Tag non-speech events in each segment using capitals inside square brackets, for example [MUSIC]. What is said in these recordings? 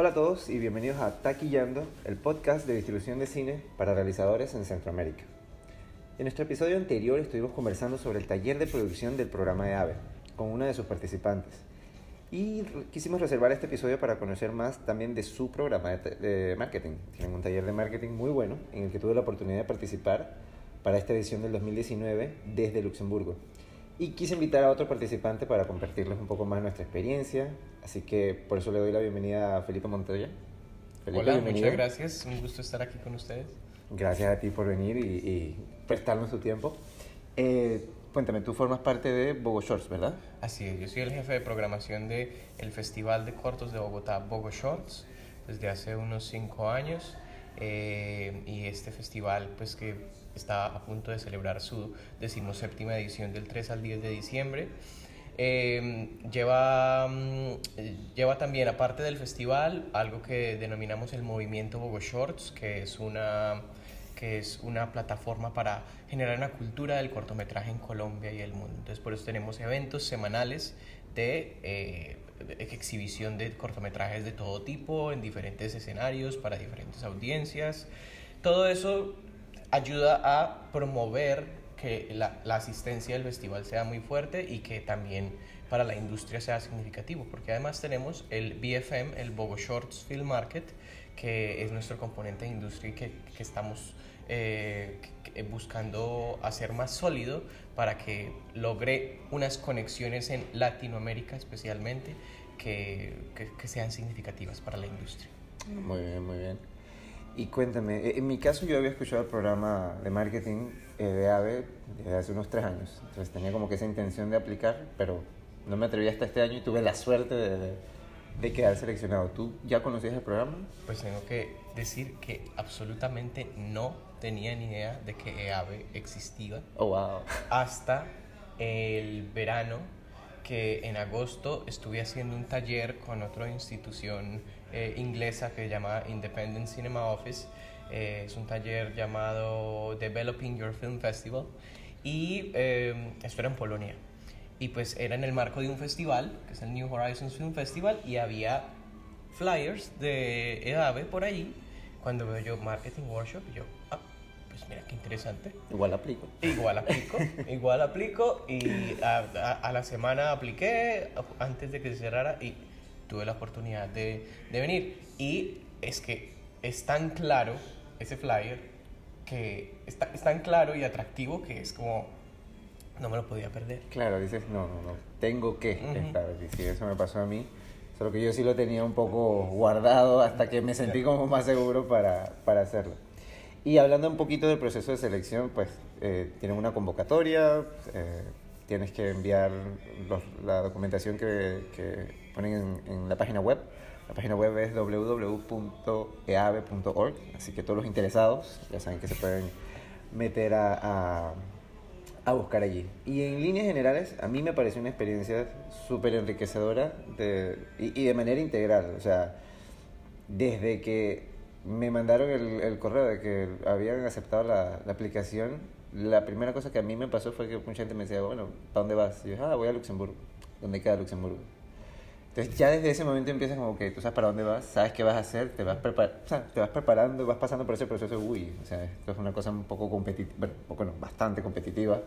Hola a todos y bienvenidos a Taquillando, el podcast de distribución de cine para realizadores en Centroamérica. En nuestro episodio anterior estuvimos conversando sobre el taller de producción del programa de AVE con una de sus participantes. Y quisimos reservar este episodio para conocer más también de su programa de, marketing. Tienen un taller de marketing muy bueno en el que tuve la oportunidad de participar para esta edición del 2019 desde Luxemburgo. Y quise invitar a otro participante para compartirles un poco más nuestra experiencia. Así que por eso le doy la bienvenida a Felipe Montoya. Felipe, Hola, bienvenido. muchas gracias. Un gusto estar aquí con ustedes. Gracias a ti por venir y, y prestarnos tu tiempo. Eh, cuéntame, tú formas parte de Bogo Shorts, ¿verdad? Así es, yo soy el jefe de programación del el Festival de Cortos de Bogotá, Bogo Shorts, desde hace unos cinco años. Eh, y este festival, pues que está a punto de celebrar su decimoséptima edición del 3 al 10 de diciembre. Eh, lleva, mm, lleva también, aparte del festival, algo que denominamos el movimiento Bogo Shorts, que es una que es una plataforma para generar una cultura del cortometraje en Colombia y el mundo. Entonces, por eso tenemos eventos semanales de, eh, exhibición de cortometrajes de todo tipo, en diferentes escenarios, para diferentes audiencias. Todo eso ayuda a promover que la, la, asistencia del festival sea muy fuerte y que también para la industria sea significativo, porque además tenemos el BFM, el Bogo Shorts Film Market, que es nuestro componente de industria que, que estamos eh, buscando hacer más sólido para que logre unas conexiones en Latinoamérica especialmente que, que, que sean significativas para la industria. Muy bien, muy bien. Y cuéntame, eh, en mi caso yo había escuchado el programa de marketing eh, de AVE desde hace unos tres años, entonces tenía como que esa intención de aplicar, pero no me atreví hasta este año y tuve la suerte de, de quedar seleccionado. ¿Tú ya conocías el programa? Pues tengo que decir que absolutamente no tenía ni idea de que EAVE existía. Oh, wow. Hasta el verano que en agosto estuve haciendo un taller con otra institución eh, inglesa que se llama Independent Cinema Office. Eh, es un taller llamado Developing Your Film Festival y eh, esto era en Polonia. Y pues era en el marco de un festival, que es el New Horizons Film Festival, y había flyers de EAVE por allí. Cuando veo yo Marketing Workshop, yo, pues mira qué interesante. Igual aplico. Igual aplico, [LAUGHS] igual aplico. Y a, a, a, la semana apliqué antes de que se cerrara y tuve la oportunidad de, de venir. Y es que es tan claro ese flyer que está, es tan claro y atractivo que es como no me lo podía perder. Claro, dices, no, no, no, tengo que uh -huh. estar. Y si eso me pasó a mí, solo que yo sí lo tenía un poco guardado hasta que me sentí como más seguro para, para hacerlo. Y hablando un poquito del proceso de selección, pues eh, tienen una convocatoria, eh, tienes que enviar los, la documentación que, que ponen en, la página web. La página web es www.eave.org, así que todos los interesados ya saben que se pueden meter a, a, a buscar allí. Y en líneas generales, a mí me pareció una experiencia súper enriquecedora de, y, y de manera integral. O sea, desde que me mandaron el, el, correo de que habían aceptado la, la, aplicación, la primera cosa que a mí me pasó fue que mucha gente me decía, bueno, ¿para dónde vas? Y yo, ah, voy a Luxemburgo. ¿Dónde queda Luxemburgo? Entonces ya desde ese momento empiezas como que tú sabes para dónde vas, sabes qué vas a hacer, te vas, prepar o sea, te vas preparando, vas pasando por ese proceso uy, o sea, esto es una cosa un poco competitiva, bueno, bueno, bastante competitiva.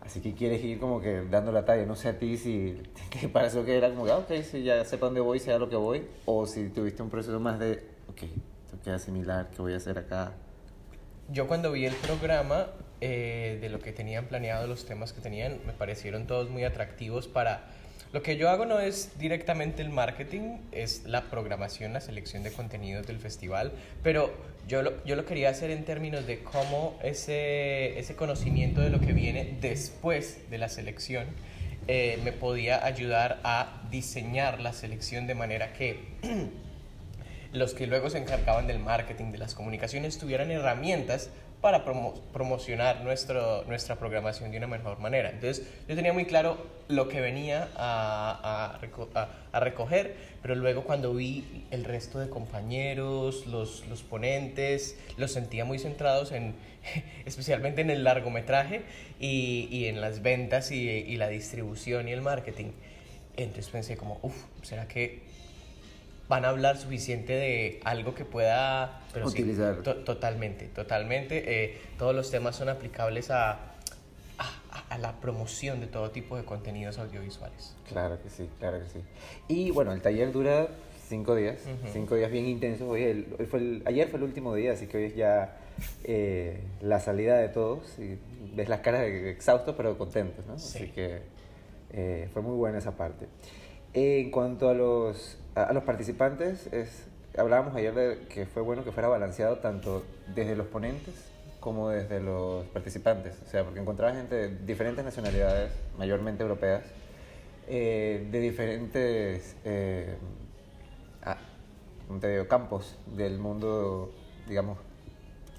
Así que quieres ir como que dando la talla. No sé a ti si [LAUGHS] te pareció que era como que, ah, ok, si ya sé para dónde voy, sé a lo que voy. O si tuviste un proceso más de, ok, esto queda similar, ¿qué voy a hacer acá? Yo cuando vi el programa eh, de lo que tenían planeado, los temas que tenían, me parecieron todos muy atractivos para... Lo que yo hago no es directamente el marketing, es la programación, la selección de contenidos del festival, pero yo lo, yo lo quería hacer en términos de cómo ese, ese conocimiento de lo que viene después de la selección eh, me podía ayudar a diseñar la selección de manera que [CLEARS THROAT] los que luego se encargaban del marketing, de las comunicaciones, tuvieran herramientas para promo promocionar nuestro, nuestra programación de una mejor manera. Entonces, yo tenía muy claro lo que venía a, a, reco a, a recoger, pero luego cuando vi el resto de compañeros, los, los ponentes, los sentía muy centrados en, [LAUGHS] especialmente en el largometraje y, y en las ventas y, y la distribución y el marketing. Entonces pensé como, uff, ¿será que van a hablar suficiente de algo que pueda pero sí, Utilizar. to- totalmente, totalmente. Eh, todos los temas son aplicables a, a, a la promoción de todo tipo de contenidos audiovisuales. Claro que sí, claro que sí. Y bueno, el taller dura cinco días, Ujú. cinco días bien intensos. Hoy, el- hoy fue el- ayer fue el último día, así que hoy es ya eh, la salida de todos. Y ves las caras exhaustos pero contentos, ¿no? Sí. Así que eh, fue muy buena esa parte. En cuanto a los, a, los participantes, es, hablábamos ayer de que fue bueno que fuera balanceado tanto desde los ponentes como desde los participantes. O sea, porque encontraba gente de diferentes nacionalidades, mayormente europeas, eh, de diferentes eh, ah, ¿cómo te digo? campos del mundo, digamos,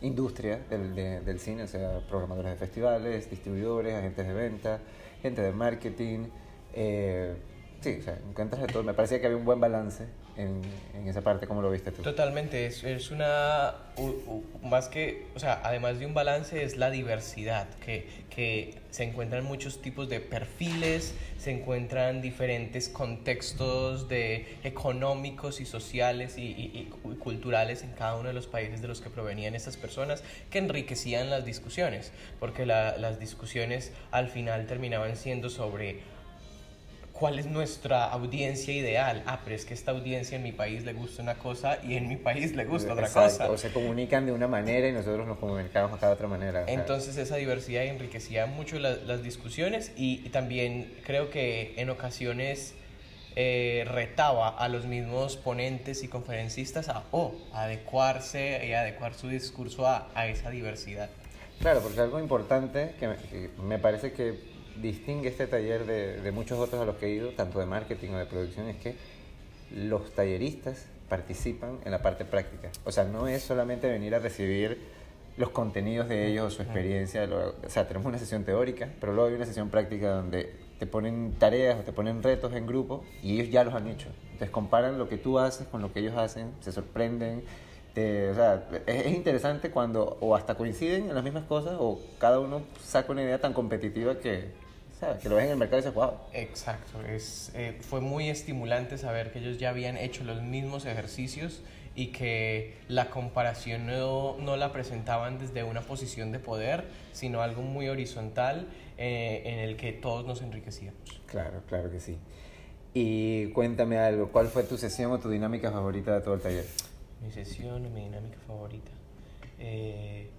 industria del, de- del cine, o sea, programadores de festivales, distribuidores, agentes de venta, gente de marketing. eh, sí, o sea, encuentras de todo. Me parecía que había un buen balance en, en esa parte, ¿cómo lo viste tú? Totalmente, es, es una, u- u- más que, o sea, además de un balance es la diversidad, que, que se encuentran muchos tipos de perfiles, se encuentran diferentes contextos de económicos y sociales y, y- y culturales en cada uno de los países de los que provenían estas personas que enriquecían las discusiones, porque la- las discusiones al final terminaban siendo sobre cuál es nuestra audiencia ideal. Ah, pero es que esta audiencia en mi país le gusta una cosa y en mi país le gusta otra Exacto, cosa. O se comunican de una manera y nosotros nos comunicamos acá de otra manera. o sea, Entonces esa diversidad enriquecía mucho la- las discusiones y, y también creo que en ocasiones eh, retaba a los mismos ponentes y conferencistas a o adecuarse y adecuar su discurso a, a esa diversidad. Claro, porque algo importante que me, que me parece que distingue este taller de, de muchos otros a los que he ido, tanto de marketing o de producción, es que los talleristas participan en la parte práctica. O sea, no es solamente venir a recibir los contenidos de ellos su experiencia. lo- o sea, tenemos una sesión teórica, pero luego hay una sesión práctica donde te ponen tareas o te ponen retos en grupo y ellos ya los han hecho. Entonces comparan lo que tú haces con lo que ellos hacen, se sorprenden. te- o sea, es, es interesante cuando o hasta coinciden en las mismas cosas o cada uno saca una idea tan competitiva que, ¿sabes? que lo ves en el mercado y dices, wow. Exacto, es, eh, fue muy estimulante saber que ellos ya habían hecho los mismos ejercicios y que la comparación no, no la presentaban desde una posición de poder, sino algo muy horizontal eh, en el que todos nos enriquecíamos. Claro, claro que sí. Y cuéntame algo, ¿cuál fue tu sesión o tu dinámica favorita de todo el taller? Mi sesión, mi dinámica favorita. Eh,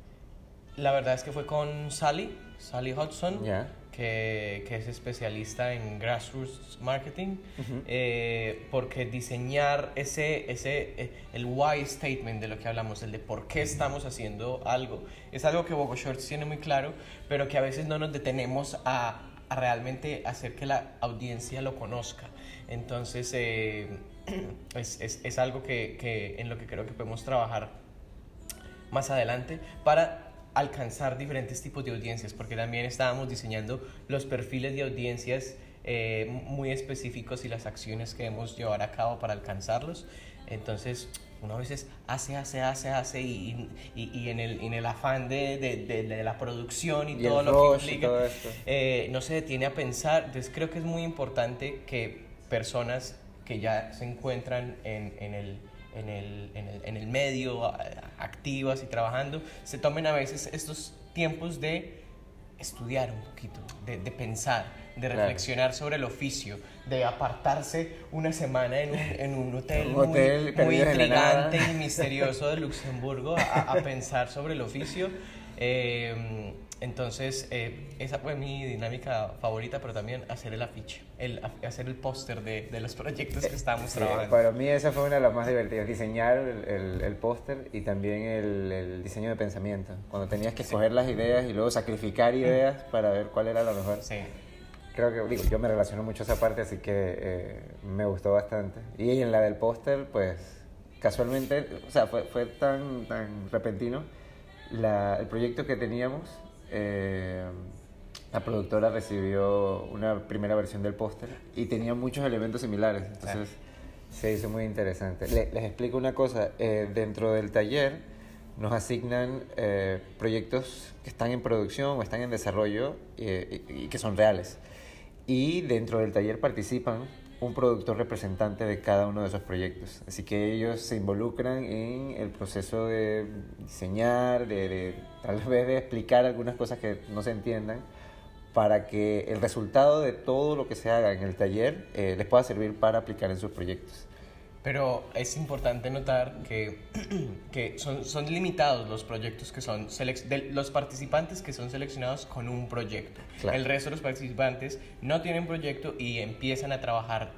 la verdad es que fue con Sally, Sally Hudson, Ya. Que, que es especialista en grassroots marketing, Ujú. eh, porque diseñar ese, ese, eh, el why statement de lo que hablamos, el de por qué estamos haciendo algo, es algo que Bogo Shorts tiene muy claro, pero que a veces no nos detenemos a, a realmente hacer que la audiencia lo conozca. Entonces, eh, [CLEARS THROAT] es, es, es algo que, que en lo que creo que podemos trabajar más adelante para alcanzar diferentes tipos de audiencias, porque también estábamos diseñando los perfiles de audiencias eh, muy específicos y las acciones que debemos llevar a cabo para alcanzarlos. Entonces, uno a veces hace, hace, hace, hace y, y, y en, el, en el afán de, de, de, de la producción y, Y todo lo que implica, eh, no se detiene a pensar. Entonces, creo que es muy importante que personas que ya se encuentran en, en el, en el, en el, en el medio, activas y trabajando, se tomen a veces estos tiempos de estudiar un poquito, de, de pensar, de Claro. reflexionar sobre el oficio, de apartarse una semana en un, en un [LAUGHS] hotel, Un muy- hotel muy, nada. intrigante y misterioso de Luxemburgo a, a pensar sobre el oficio. Eh, entonces, eh, esa fue mi dinámica favorita, pero también hacer el afiche, el, hacer el póster de, de los proyectos que estábamos Sí, trabajando. para mí esa fue una de las más divertidas, diseñar el, el, el póster y también el, el diseño de pensamiento, cuando tenías que escoger las ideas y luego sacrificar ideas para ver cuál era la mejor. Sí. Creo que, digo, yo me relaciono mucho a esa parte, así que eh, me gustó bastante. Y en la del póster, pues, casualmente, o sea, fue, fue tan, tan repentino la- el proyecto que teníamos. eh, la productora recibió una primera versión del póster y tenía muchos elementos similares, entonces se hizo muy interesante. Le- les explico una cosa, eh, dentro del taller nos asignan eh, proyectos que están en producción o están en desarrollo eh, y, y que son reales. Y dentro del taller participan un productor representante de cada uno de esos proyectos. Así que ellos se involucran en el proceso de diseñar, de, tal vez de explicar algunas cosas que no se entiendan, para que el resultado de todo lo que se haga en el taller eh, les pueda servir para aplicar en sus proyectos. Pero es importante notar que, [CLEARS THROAT] que son, son limitados los proyectos que son de los participantes que son seleccionados con un proyecto. El resto de los participantes no tienen proyecto y empiezan a trabajar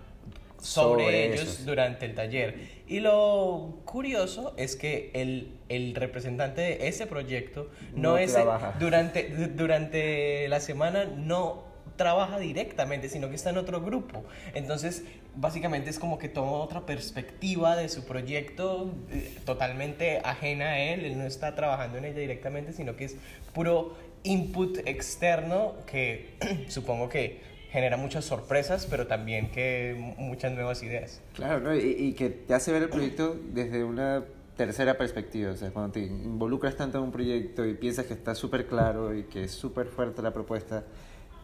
sobre, ellos durante el taller. Y lo curioso es que el, el representante de ese proyecto no, es durante durante la semana no trabaja directamente, sino que está en otro grupo. Entonces, básicamente es como que toma otra perspectiva de su proyecto eh, totalmente ajena a él, él no está trabajando en ella directamente, sino que es puro input externo que [CLEARS THROAT] supongo que genera muchas sorpresas, pero también que muchas nuevas ideas. Claro, y, y, que te hace ver el proyecto desde una tercera perspectiva, o sea, cuando te involucras tanto en un proyecto y piensas que está súper claro y que es súper fuerte la propuesta,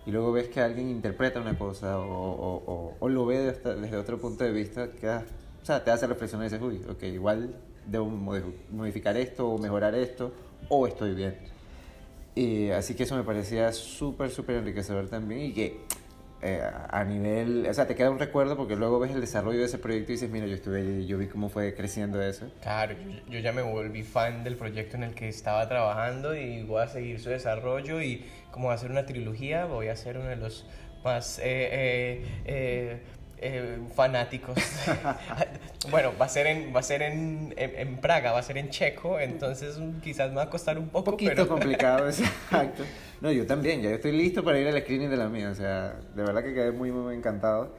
y luego ves que alguien interpreta una cosa o, o, o, lo ve desde, desde, otro punto de vista, que, o sea, te hace reflexionar y dices, uy, ok, igual debo modificar esto o mejorar esto o estoy bien. Y así que eso me parecía súper, súper enriquecedor también y que eh, a nivel, o sea, te queda un recuerdo porque luego ves el desarrollo de ese proyecto y dices, mira, yo estuve yo vi cómo fue creciendo eso. Claro, yo, ya me volví fan del proyecto en el que estaba trabajando y voy a seguir su desarrollo y como va a ser una trilogía, voy a ser uno de los más eh, eh, fanáticos. [LAUGHS] bueno, va a ser, en, va a ser en, en, Praga, va a ser en checo, entonces quizás me va a costar un poco. Un poquito complicado, [LAUGHS] exacto. No, yo también, ya estoy listo para ir al screening de la mía, o sea, de verdad que quedé muy, muy encantado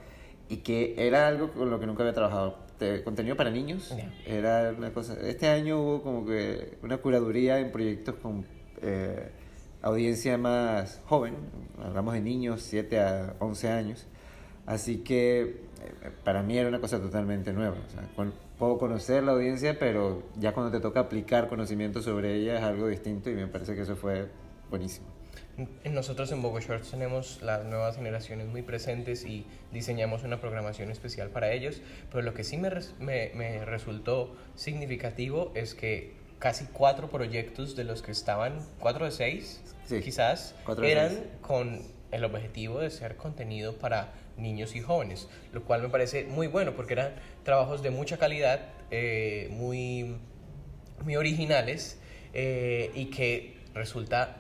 y que era algo con lo que nunca había trabajado. contenido para niños, era una cosa. Este año hubo como que una curaduría en proyectos con eh, audiencia más joven, hablamos de niños 7 a 11 años Así que eh, para mí era una cosa totalmente nueva. O sea, puedo conocer la audiencia, pero ya cuando te toca aplicar conocimiento sobre ella es algo distinto y me parece que eso fue buenísimo. Nosotros en Bogo Shorts tenemos las nuevas generaciones muy presentes y diseñamos una programación especial para ellos, pero lo que sí me, me, me resultó significativo es que casi cuatro proyectos de los que estaban, cuatro de seis quizás, eran con el objetivo de ser contenido para niños y jóvenes, lo cual me parece muy bueno porque eran trabajos de mucha calidad, eh, muy, muy originales eh, y que resulta,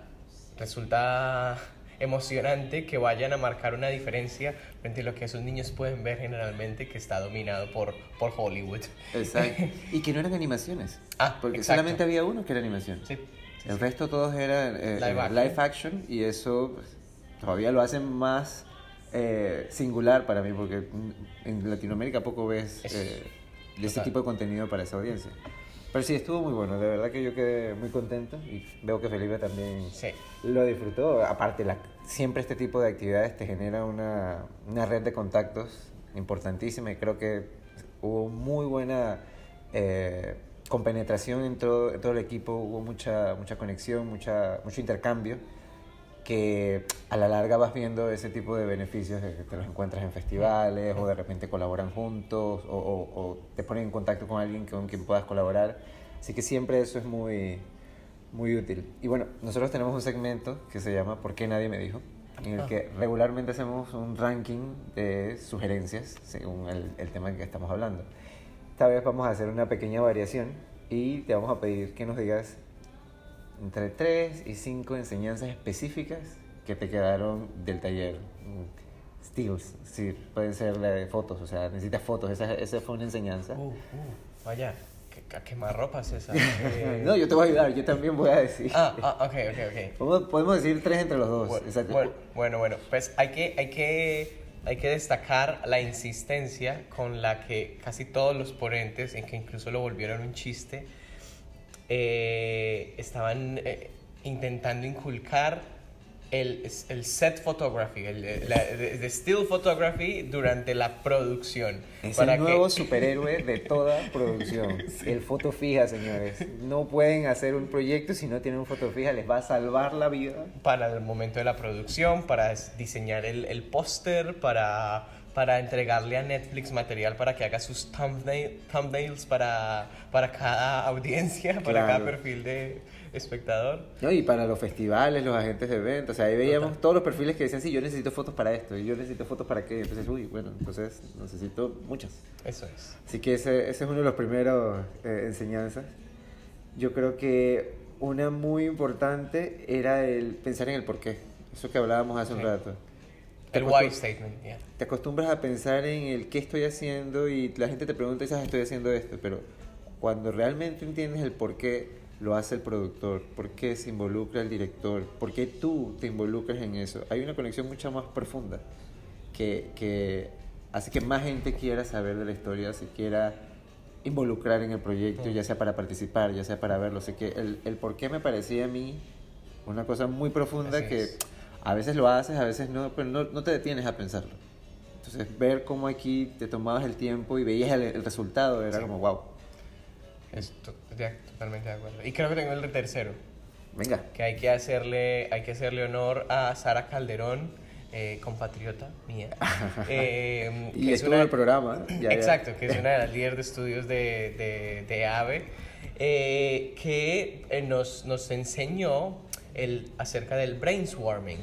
resulta emocionante que vayan a marcar una diferencia frente a lo que esos niños pueden ver generalmente que está dominado por, por Hollywood. Exacto. [LAUGHS] y que no eran animaciones. Ah, porque solamente había uno que era animación. Sí. El resto todos eran eh, live, action. y eso pues, todavía lo hacen más eh, singular para mí, porque en Latinoamérica poco ves eh, de ese tipo de contenido para esa audiencia. Pero sí, estuvo muy bueno, de verdad que yo quedé muy contento y veo que Felipe también lo disfrutó. Aparte, la, siempre este tipo de actividades te genera una, una red de contactos importantísima y creo que hubo muy buena eh, compenetración en todo, en todo el equipo, hubo mucha, mucha conexión, mucha, mucho intercambio que a la larga vas viendo ese tipo de beneficios que te los encuentras en festivales o de repente colaboran juntos o, te ponen en contacto con alguien con quien puedas colaborar. Así que siempre eso es muy, muy útil. Y bueno, nosotros tenemos un segmento que se llama ¿Por qué nadie me dijo? En el ah. que regularmente hacemos un ranking de sugerencias según el, el tema en que estamos hablando. Esta vez vamos a hacer una pequeña variación y te vamos a pedir que nos digas entre 3 y 5 enseñanzas específicas que te quedaron del taller. Stills, sí, pueden ser de fotos, o sea, necesitas fotos, esa, esa fue una enseñanza. Uh, uh, vaya, ¿qué, qué más ropas esa? [LAUGHS] no, yo te voy a ayudar, yo también voy a decir. Ah, ah ok, ok, ok. Podemos, podemos decir tres entre los dos. Bueno, bueno, bueno, pues hay que, hay que hay que destacar la insistencia con la que casi todos los ponentes, en que incluso lo volvieron un chiste, eh, estaban eh, intentando inculcar el, el, set photography, el, de still photography durante la producción. Es el nuevo [LAUGHS] superhéroe de toda producción. [LAUGHS] El foto fija, señores. No pueden hacer un proyecto si no tienen un foto fija, les va a salvar la vida. Para el momento de la producción, para diseñar el, el póster, para para entregarle a Netflix material para que haga sus thumbnail, thumbnails para, para cada audiencia, para cada Claro. perfil de espectador. No, y para los festivales, los agentes de eventos, o sea, ahí veíamos Total. todos los perfiles que decían, sí, yo necesito fotos para esto, y yo necesito fotos para qué, entonces, uy, bueno, entonces necesito muchas. Eso es. Así que ese, ese es uno de los primeros eh, enseñanzas. Yo creo que una muy importante era el pensar en el porqué, eso que hablábamos hace un Sí. rato. El why statement, yeah. Te acostumbras a pensar en el qué estoy haciendo y la gente te pregunta y dices, "Ah, estoy haciendo esto, pero cuando realmente entiendes el por qué lo hace el productor, por qué se involucra el director, por qué tú te involucras en eso, hay una conexión mucho más profunda que, que hace que más gente quiera saber de la historia, se quiera involucrar en el proyecto, ya sea para participar, ya sea para verlo. Sé que el, el por qué me parecía a mí una cosa muy profunda Así que es. A veces lo haces, a veces no, pero no, no te detienes a pensarlo. Entonces, ver cómo aquí te tomabas el tiempo y veías el, el resultado era Sí. como, wow, Esto- ya, totalmente de acuerdo. Y creo que tengo el tercero, venga. que hay que hacerle, hay que hacerle honor a Sara Calderón, eh, compatriota mía. [LAUGHS] eh, Y que es estuvo una- en el programa. ya, ya. Exacto, que es una [LAUGHS] de las líderes de estudios de, de, de AVE, eh, que eh, nos, nos enseñó el, acerca del brainstorming,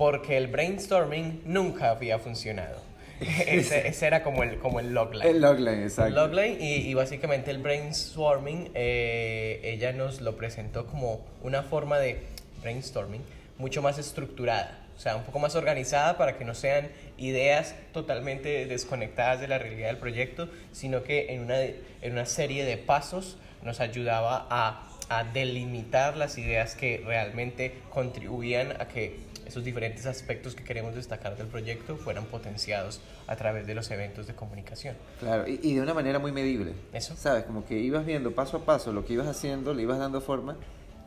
porque el brainstorming nunca había funcionado. [LAUGHS] ese, ese era como el, como el logline. El logline, exacto. Logline y, y básicamente el brainstorming, eh, ella nos lo presentó como una forma de brainstorming mucho más estructurada, o sea, un poco más organizada para que no sean ideas totalmente desconectadas de la realidad del proyecto, sino que en una, en una serie de pasos nos ayudaba a, a delimitar las ideas que realmente contribuían a que esos diferentes aspectos que queremos destacar del proyecto fueran potenciados a través de los eventos de comunicación. Claro, y, y de una manera muy medible. Eso. ¿Sabes? Como que ibas viendo paso a paso lo que ibas haciendo, le ibas dando forma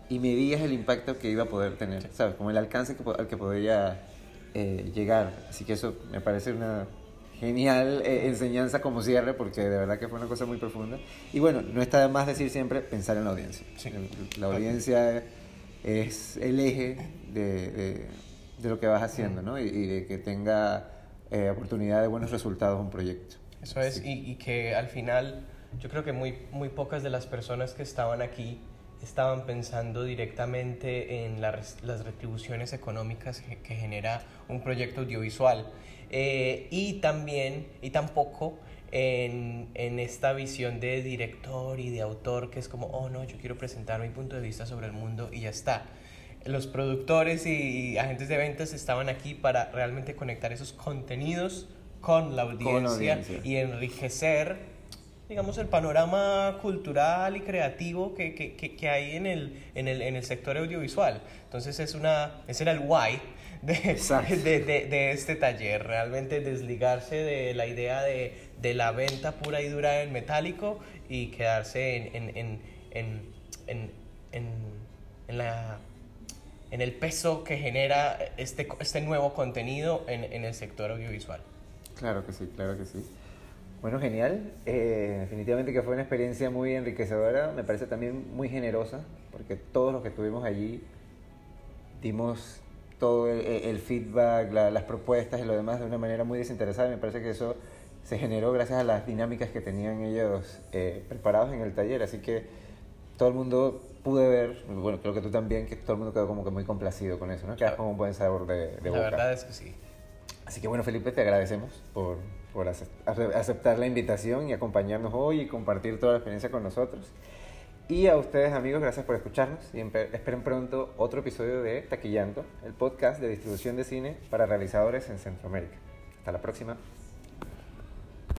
y medías el impacto que iba a poder tener, ¿sabes? Como el alcance que, al que podría eh, llegar. Así que eso me parece una genial eh, enseñanza como cierre porque de verdad que fue una cosa muy profunda. Y bueno, no está de más decir siempre pensar en la audiencia. Sí. La audiencia es el eje de, de- de lo que vas haciendo, ¿no? Y, y de que tenga eh, oportunidad de buenos resultados un proyecto. Eso es, Sí. y, y que al final yo creo que muy, muy pocas de las personas que estaban aquí estaban pensando directamente en la las retribuciones económicas que, que genera un proyecto audiovisual. Eh, y también, y tampoco en, en esta visión de director y de autor que es como, oh no, yo quiero presentar mi punto de vista sobre el mundo y ya está. Los productores y agentes de ventas estaban aquí para realmente conectar esos contenidos con la audiencia, audiencia. y enriquecer, digamos, el panorama cultural y creativo que, que, que, que hay en el, en, el, en el sector audiovisual. Entonces, es una, ese era el why de, de, de, de este taller, realmente desligarse de la idea de, de la venta pura y dura en metálico y quedarse en, en, en, en, en, en, en la en el peso que genera este, este nuevo contenido en, en el sector audiovisual. Claro que sí, claro que sí. Bueno, genial. Eh, definitivamente que fue una experiencia muy enriquecedora. Me parece también muy generosa, porque todos los que estuvimos allí dimos todo el, el feedback, la- las propuestas y lo demás de una manera muy desinteresada. Me parece que eso se generó gracias a las dinámicas que tenían ellos eh, preparados en el taller. Así que todo el mundo pude ver, bueno, creo que tú también, que todo el mundo quedó como que muy complacido con eso, ¿no? Quedas con un buen sabor de, de La boca. verdad es que sí. Así que bueno, Felipe, te agradecemos por, por ace- ace- aceptar la invitación y acompañarnos hoy y compartir toda la experiencia con nosotros. Y a ustedes, amigos, gracias por escucharnos y esperen pronto otro episodio de Taquillando, el podcast de distribución de cine para realizadores en Centroamérica. Hasta la próxima.